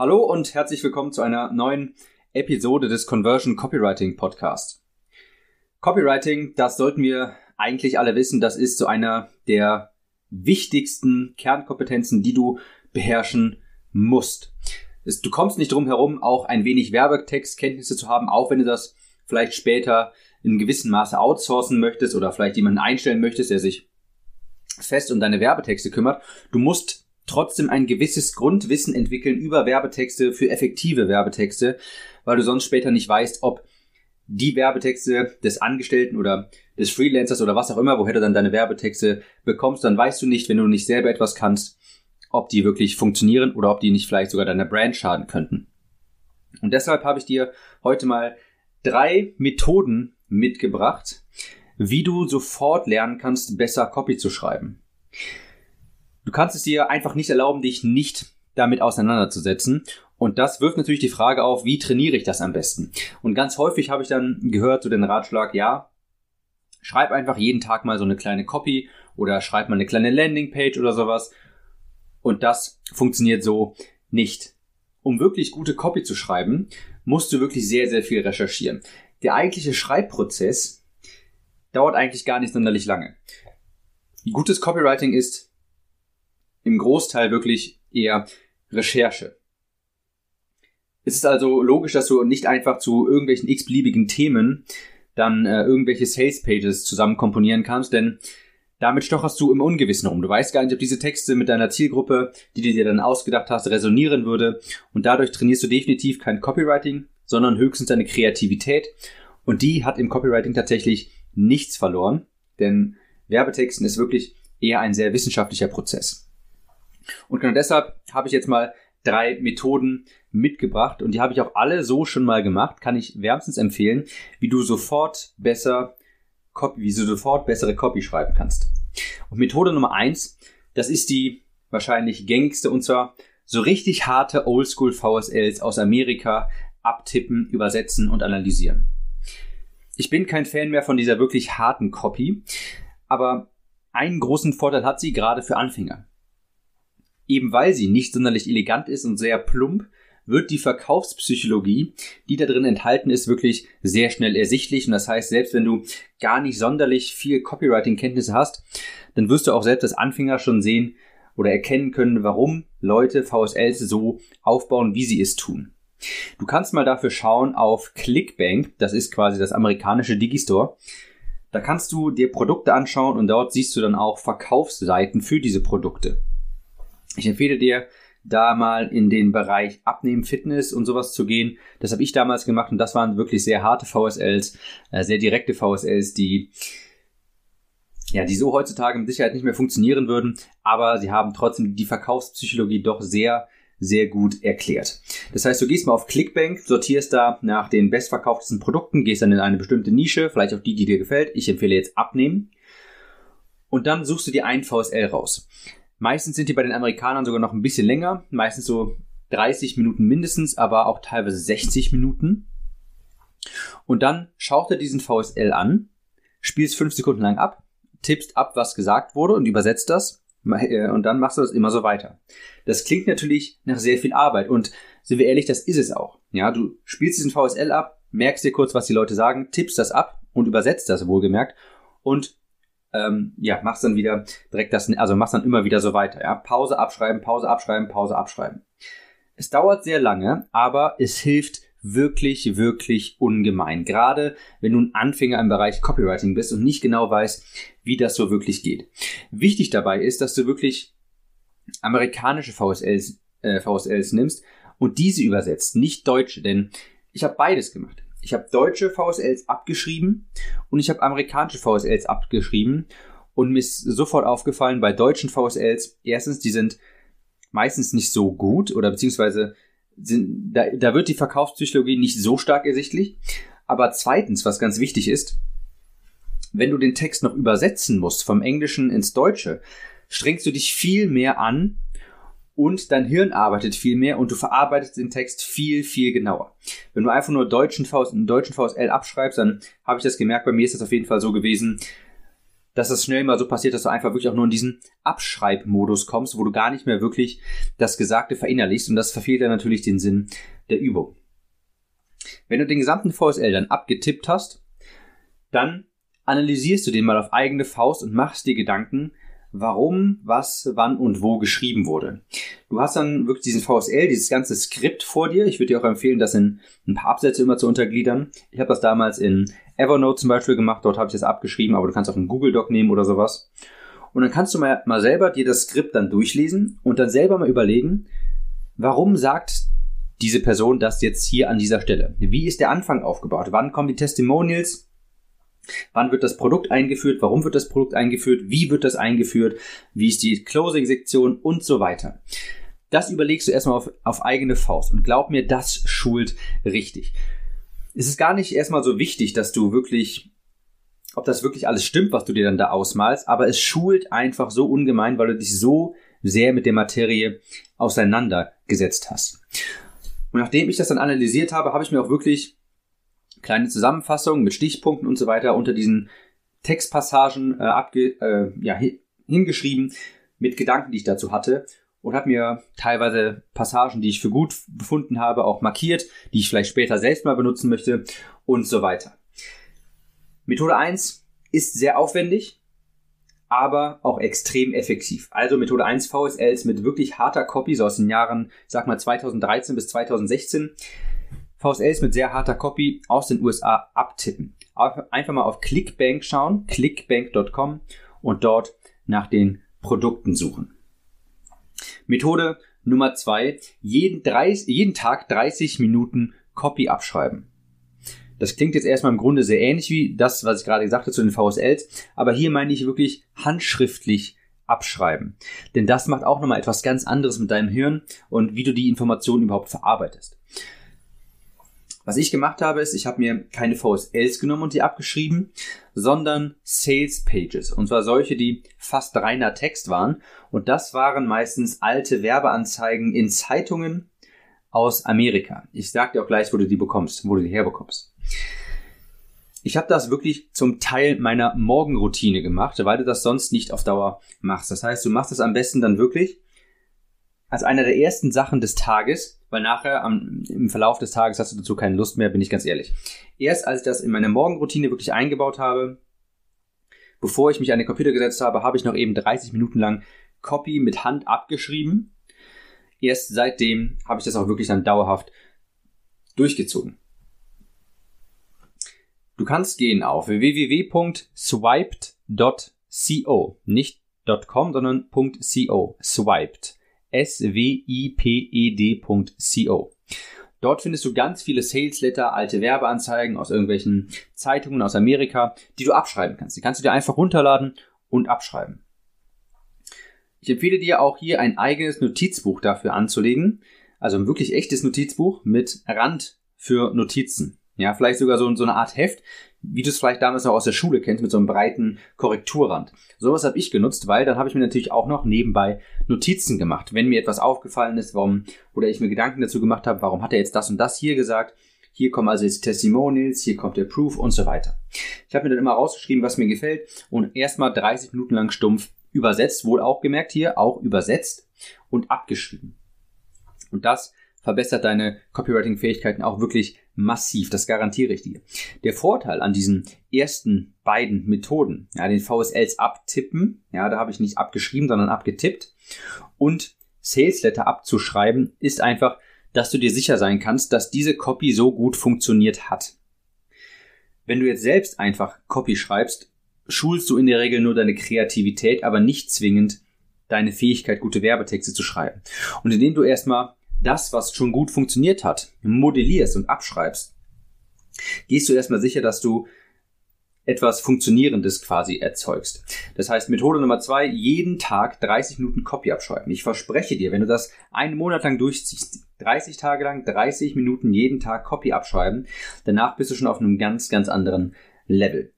Hallo und herzlich willkommen zu einer neuen Episode des Conversion Copywriting Podcast. Copywriting, das sollten wir eigentlich alle wissen, das ist so einer der wichtigsten Kernkompetenzen, die du beherrschen musst. Du kommst nicht drum herum, auch ein wenig Werbetextkenntnisse zu haben, auch wenn du das vielleicht später in gewissem Maße outsourcen möchtest oder vielleicht jemanden einstellen möchtest, der sich fest um deine Werbetexte kümmert. Du musst trotzdem ein gewisses Grundwissen entwickeln über Werbetexte für effektive Werbetexte, weil du sonst später nicht weißt, ob die Werbetexte des Angestellten oder des Freelancers oder was auch immer, woher du dann deine Werbetexte bekommst, dann weißt du nicht, wenn du nicht selber etwas kannst, ob die wirklich funktionieren oder ob die nicht vielleicht sogar deiner Brand schaden könnten. Und deshalb habe ich dir heute mal drei Methoden mitgebracht, wie du sofort lernen kannst, besser Copy zu schreiben. Du kannst es dir einfach nicht erlauben, dich nicht damit auseinanderzusetzen. Und das wirft natürlich die Frage auf, wie trainiere ich das am besten? Und ganz häufig habe ich dann gehört zu so den Ratschlag, ja, schreib einfach jeden Tag mal so eine kleine Copy oder schreib mal eine kleine Landingpage oder sowas. Und das funktioniert so nicht. Um wirklich gute Copy zu schreiben, musst du wirklich sehr, sehr viel recherchieren. Der eigentliche Schreibprozess dauert eigentlich gar nicht sonderlich lange. Gutes Copywriting ist im Großteil wirklich eher Recherche. Es ist also logisch, dass du nicht einfach zu irgendwelchen x-beliebigen Themen dann äh, irgendwelche Sales Pages zusammen komponieren kannst, denn damit stocherst du im Ungewissen rum. Du weißt gar nicht, ob diese Texte mit deiner Zielgruppe, die du dir dann ausgedacht hast, resonieren würde. Und dadurch trainierst du definitiv kein Copywriting, sondern höchstens deine Kreativität. Und die hat im Copywriting tatsächlich nichts verloren, denn Werbetexten ist wirklich eher ein sehr wissenschaftlicher Prozess. Und genau deshalb habe ich jetzt mal drei Methoden mitgebracht und die habe ich auch alle so schon mal gemacht, kann ich wärmstens empfehlen, wie du sofort besser Copy, wie du sofort bessere Copy schreiben kannst. Und Methode Nummer eins, das ist die wahrscheinlich gängigste und zwar so richtig harte Oldschool VSLs aus Amerika abtippen, übersetzen und analysieren. Ich bin kein Fan mehr von dieser wirklich harten Copy, aber einen großen Vorteil hat sie gerade für Anfänger. Eben weil sie nicht sonderlich elegant ist und sehr plump, wird die Verkaufspsychologie, die da drin enthalten ist, wirklich sehr schnell ersichtlich. Und das heißt, selbst wenn du gar nicht sonderlich viel Copywriting-Kenntnisse hast, dann wirst du auch selbst als Anfänger schon sehen oder erkennen können, warum Leute VSLs so aufbauen, wie sie es tun. Du kannst mal dafür schauen auf Clickbank, das ist quasi das amerikanische Digistore. Da kannst du dir Produkte anschauen und dort siehst du dann auch Verkaufsseiten für diese Produkte. Ich empfehle dir, da mal in den Bereich Abnehmen, Fitness und sowas zu gehen. Das habe ich damals gemacht und das waren wirklich sehr harte VSLs, äh, sehr direkte VSLs, die ja, die so heutzutage mit Sicherheit nicht mehr funktionieren würden, aber sie haben trotzdem die Verkaufspsychologie doch sehr, sehr gut erklärt. Das heißt, du gehst mal auf Clickbank, sortierst da nach den bestverkauftesten Produkten, gehst dann in eine bestimmte Nische, vielleicht auch die, die dir gefällt. Ich empfehle jetzt Abnehmen. Und dann suchst du dir einen VSL raus. Meistens sind die bei den Amerikanern sogar noch ein bisschen länger, meistens so 30 Minuten mindestens, aber auch teilweise 60 Minuten. Und dann schaut er diesen VSL an, spielst fünf Sekunden lang ab, tippst ab, was gesagt wurde und übersetzt das äh, und dann machst du das immer so weiter. Das klingt natürlich nach sehr viel Arbeit und sind wir ehrlich, das ist es auch. Ja, du spielst diesen VSL ab, merkst dir kurz, was die Leute sagen, tippst das ab und übersetzt das wohlgemerkt und ähm, ja, machst dann wieder direkt das, also machst dann immer wieder so weiter, ja. Pause abschreiben, Pause abschreiben, Pause abschreiben. Es dauert sehr lange, aber es hilft wirklich, wirklich ungemein. Gerade wenn du ein Anfänger im Bereich Copywriting bist und nicht genau weißt, wie das so wirklich geht. Wichtig dabei ist, dass du wirklich amerikanische VSLs, äh, VSLs nimmst und diese übersetzt, nicht deutsche, denn ich habe beides gemacht. Ich habe deutsche VSLs abgeschrieben und ich habe amerikanische VSLs abgeschrieben. Und mir ist sofort aufgefallen, bei deutschen VSLs, erstens, die sind meistens nicht so gut oder beziehungsweise sind, da, da wird die Verkaufspsychologie nicht so stark ersichtlich. Aber zweitens, was ganz wichtig ist, wenn du den Text noch übersetzen musst vom Englischen ins Deutsche, strengst du dich viel mehr an, und dein Hirn arbeitet viel mehr und du verarbeitest den Text viel, viel genauer. Wenn du einfach nur deutschen VS, deutschen VSL abschreibst, dann habe ich das gemerkt, bei mir ist das auf jeden Fall so gewesen, dass es schnell mal so passiert, dass du einfach wirklich auch nur in diesen Abschreibmodus kommst, wo du gar nicht mehr wirklich das Gesagte verinnerlichst und das verfehlt dann natürlich den Sinn der Übung. Wenn du den gesamten VSL dann abgetippt hast, dann analysierst du den mal auf eigene Faust und machst dir Gedanken, warum, was, wann und wo geschrieben wurde. Du hast dann wirklich diesen VSL, dieses ganze Skript vor dir. Ich würde dir auch empfehlen, das in ein paar Absätze immer zu untergliedern. Ich habe das damals in Evernote zum Beispiel gemacht, dort habe ich das abgeschrieben, aber du kannst auch einen Google Doc nehmen oder sowas. Und dann kannst du mal, mal selber dir das Skript dann durchlesen und dann selber mal überlegen, warum sagt diese Person das jetzt hier an dieser Stelle? Wie ist der Anfang aufgebaut? Wann kommen die Testimonials? Wann wird das Produkt eingeführt? Warum wird das Produkt eingeführt? Wie wird das eingeführt? Wie ist die Closing-Sektion und so weiter? Das überlegst du erstmal auf, auf eigene Faust und glaub mir, das schult richtig. Es ist gar nicht erstmal so wichtig, dass du wirklich, ob das wirklich alles stimmt, was du dir dann da ausmalst, aber es schult einfach so ungemein, weil du dich so sehr mit der Materie auseinandergesetzt hast. Und nachdem ich das dann analysiert habe, habe ich mir auch wirklich kleine Zusammenfassungen mit Stichpunkten und so weiter unter diesen Textpassagen äh, abge, äh, ja, hingeschrieben mit Gedanken, die ich dazu hatte und habe mir teilweise Passagen, die ich für gut befunden habe, auch markiert, die ich vielleicht später selbst mal benutzen möchte und so weiter. Methode 1 ist sehr aufwendig, aber auch extrem effektiv. Also Methode 1 VSLs mit wirklich harter Copy, so aus den Jahren, sag mal 2013 bis 2016. VSLs mit sehr harter Copy aus den USA abtippen. Einfach mal auf Clickbank schauen, clickbank.com und dort nach den Produkten suchen. Methode Nummer zwei, jeden, 30, jeden Tag 30 Minuten Copy abschreiben. Das klingt jetzt erstmal im Grunde sehr ähnlich wie das, was ich gerade gesagt habe zu den VSLs, aber hier meine ich wirklich handschriftlich abschreiben. Denn das macht auch nochmal etwas ganz anderes mit deinem Hirn und wie du die Informationen überhaupt verarbeitest. Was ich gemacht habe, ist, ich habe mir keine VSLs genommen und die abgeschrieben, sondern Sales Pages. Und zwar solche, die fast reiner Text waren. Und das waren meistens alte Werbeanzeigen in Zeitungen aus Amerika. Ich sag dir auch gleich, wo du die bekommst, wo du die herbekommst. Ich habe das wirklich zum Teil meiner Morgenroutine gemacht, weil du das sonst nicht auf Dauer machst. Das heißt, du machst es am besten dann wirklich als einer der ersten Sachen des Tages, weil nachher am, im Verlauf des Tages hast du dazu keine Lust mehr, bin ich ganz ehrlich. Erst als ich das in meine Morgenroutine wirklich eingebaut habe, bevor ich mich an den Computer gesetzt habe, habe ich noch eben 30 Minuten lang Copy mit Hand abgeschrieben. Erst seitdem habe ich das auch wirklich dann dauerhaft durchgezogen. Du kannst gehen auf www.swiped.co, nicht .com, sondern .co, swiped swiped.co. Dort findest du ganz viele Sales-Letter, alte Werbeanzeigen aus irgendwelchen Zeitungen aus Amerika, die du abschreiben kannst. Die kannst du dir einfach runterladen und abschreiben. Ich empfehle dir auch hier ein eigenes Notizbuch dafür anzulegen. Also ein wirklich echtes Notizbuch mit Rand für Notizen. Ja, vielleicht sogar so, so eine Art Heft, wie du es vielleicht damals noch aus der Schule kennst, mit so einem breiten Korrekturrand. Sowas habe ich genutzt, weil dann habe ich mir natürlich auch noch nebenbei Notizen gemacht. Wenn mir etwas aufgefallen ist, warum, oder ich mir Gedanken dazu gemacht habe, warum hat er jetzt das und das hier gesagt, hier kommen also jetzt Testimonials, hier kommt der Proof und so weiter. Ich habe mir dann immer rausgeschrieben, was mir gefällt und erstmal 30 Minuten lang stumpf übersetzt, wohl auch gemerkt hier, auch übersetzt und abgeschrieben. Und das verbessert deine Copywriting-Fähigkeiten auch wirklich massiv. Das garantiere ich dir. Der Vorteil an diesen ersten beiden Methoden, ja, den VSLs abtippen, ja, da habe ich nicht abgeschrieben, sondern abgetippt und Sales Letter abzuschreiben, ist einfach, dass du dir sicher sein kannst, dass diese Copy so gut funktioniert hat. Wenn du jetzt selbst einfach Copy schreibst, schulst du in der Regel nur deine Kreativität, aber nicht zwingend deine Fähigkeit, gute Werbetexte zu schreiben. Und indem du erstmal das, was schon gut funktioniert hat, modellierst und abschreibst, gehst du erstmal sicher, dass du etwas Funktionierendes quasi erzeugst. Das heißt, Methode Nummer zwei, jeden Tag 30 Minuten Copy abschreiben. Ich verspreche dir, wenn du das einen Monat lang durchziehst, 30 Tage lang, 30 Minuten jeden Tag Copy abschreiben, danach bist du schon auf einem ganz, ganz anderen Level.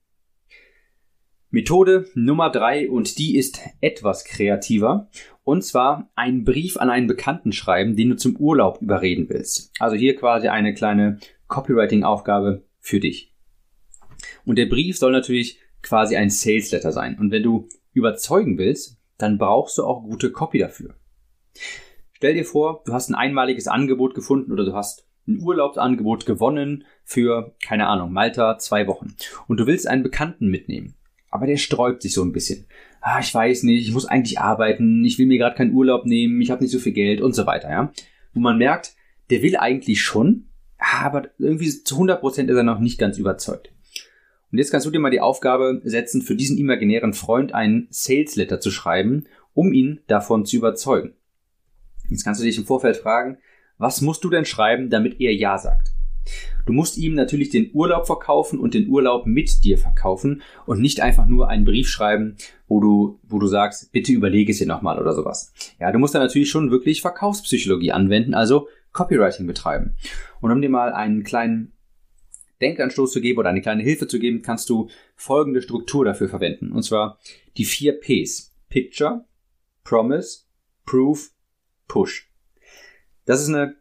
Methode Nummer drei und die ist etwas kreativer. Und zwar einen Brief an einen Bekannten schreiben, den du zum Urlaub überreden willst. Also hier quasi eine kleine Copywriting-Aufgabe für dich. Und der Brief soll natürlich quasi ein Sales Letter sein. Und wenn du überzeugen willst, dann brauchst du auch gute Copy dafür. Stell dir vor, du hast ein einmaliges Angebot gefunden oder du hast ein Urlaubsangebot gewonnen für, keine Ahnung, Malta zwei Wochen. Und du willst einen Bekannten mitnehmen. Aber der sträubt sich so ein bisschen. Ah, ich weiß nicht, ich muss eigentlich arbeiten, ich will mir gerade keinen Urlaub nehmen, ich habe nicht so viel Geld und so weiter, ja. Wo man merkt, der will eigentlich schon, aber irgendwie zu 100% ist er noch nicht ganz überzeugt. Und jetzt kannst du dir mal die Aufgabe setzen, für diesen imaginären Freund einen Sales Letter zu schreiben, um ihn davon zu überzeugen. Jetzt kannst du dich im Vorfeld fragen, was musst du denn schreiben, damit er Ja sagt? Du musst ihm natürlich den Urlaub verkaufen und den Urlaub mit dir verkaufen und nicht einfach nur einen Brief schreiben, wo du, wo du sagst, bitte überlege es dir nochmal oder sowas. Ja, du musst da natürlich schon wirklich Verkaufspsychologie anwenden, also Copywriting betreiben. Und um dir mal einen kleinen Denkanstoß zu geben oder eine kleine Hilfe zu geben, kannst du folgende Struktur dafür verwenden. Und zwar die vier Ps. Picture, Promise, Proof, Push. Das ist eine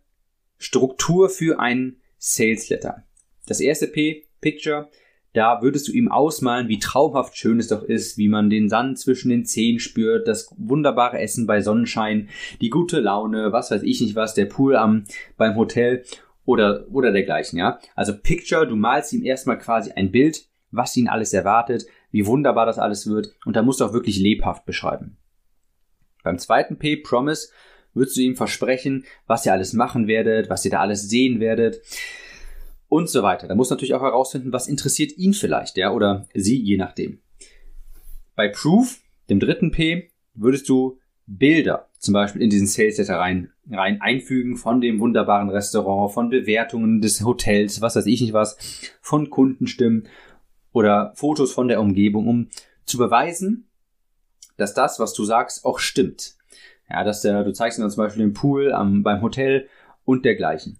Struktur für einen Sales Letter. Das erste P, Picture, da würdest du ihm ausmalen, wie traumhaft schön es doch ist, wie man den Sand zwischen den Zehen spürt, das wunderbare Essen bei Sonnenschein, die gute Laune, was weiß ich nicht was, der Pool am, beim Hotel oder, oder dergleichen, ja. Also Picture, du malst ihm erstmal quasi ein Bild, was ihn alles erwartet, wie wunderbar das alles wird und da musst du auch wirklich lebhaft beschreiben. Beim zweiten P, Promise, würdest du ihm versprechen, was ihr alles machen werdet, was ihr da alles sehen werdet und so weiter. Da muss natürlich auch herausfinden, was interessiert ihn vielleicht, ja, oder sie, je nachdem. Bei Proof, dem dritten P, würdest du Bilder zum Beispiel in diesen Sales Letter rein, rein einfügen von dem wunderbaren Restaurant, von Bewertungen des Hotels, was weiß ich nicht was, von Kundenstimmen oder Fotos von der Umgebung, um zu beweisen, dass das, was du sagst, auch stimmt. Ja, dass der, du zeigst ihm dann zum Beispiel den Pool am, beim Hotel und dergleichen.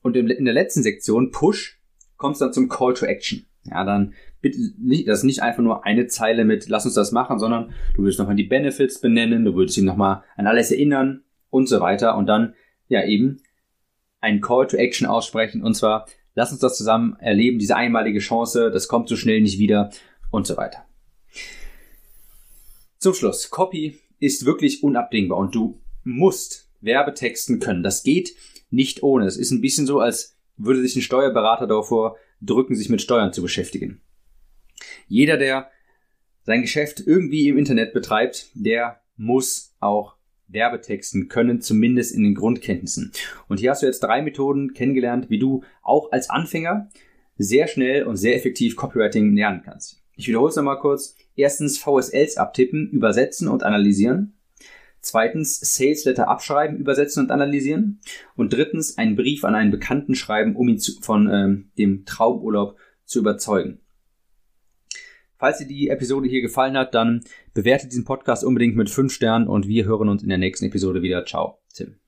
Und in der letzten Sektion, Push, kommst dann zum Call to Action. Ja, dann bitte nicht, das ist nicht einfach nur eine Zeile mit, lass uns das machen, sondern du würdest nochmal die Benefits benennen, du würdest ihm nochmal an alles erinnern und so weiter und dann, ja, eben ein Call to Action aussprechen und zwar, lass uns das zusammen erleben, diese einmalige Chance, das kommt so schnell nicht wieder und so weiter. Zum Schluss, Copy ist wirklich unabdingbar und du musst Werbetexten können. Das geht nicht ohne. Es ist ein bisschen so, als würde sich ein Steuerberater davor drücken, sich mit Steuern zu beschäftigen. Jeder, der sein Geschäft irgendwie im Internet betreibt, der muss auch Werbetexten können, zumindest in den Grundkenntnissen. Und hier hast du jetzt drei Methoden kennengelernt, wie du auch als Anfänger sehr schnell und sehr effektiv Copywriting lernen kannst. Ich wiederhole es nochmal kurz. Erstens VSLs abtippen, übersetzen und analysieren. Zweitens Sales Letter abschreiben, übersetzen und analysieren. Und drittens einen Brief an einen Bekannten schreiben, um ihn zu, von ähm, dem Traumurlaub zu überzeugen. Falls dir die Episode hier gefallen hat, dann bewerte diesen Podcast unbedingt mit 5 Sternen und wir hören uns in der nächsten Episode wieder. Ciao, Tim.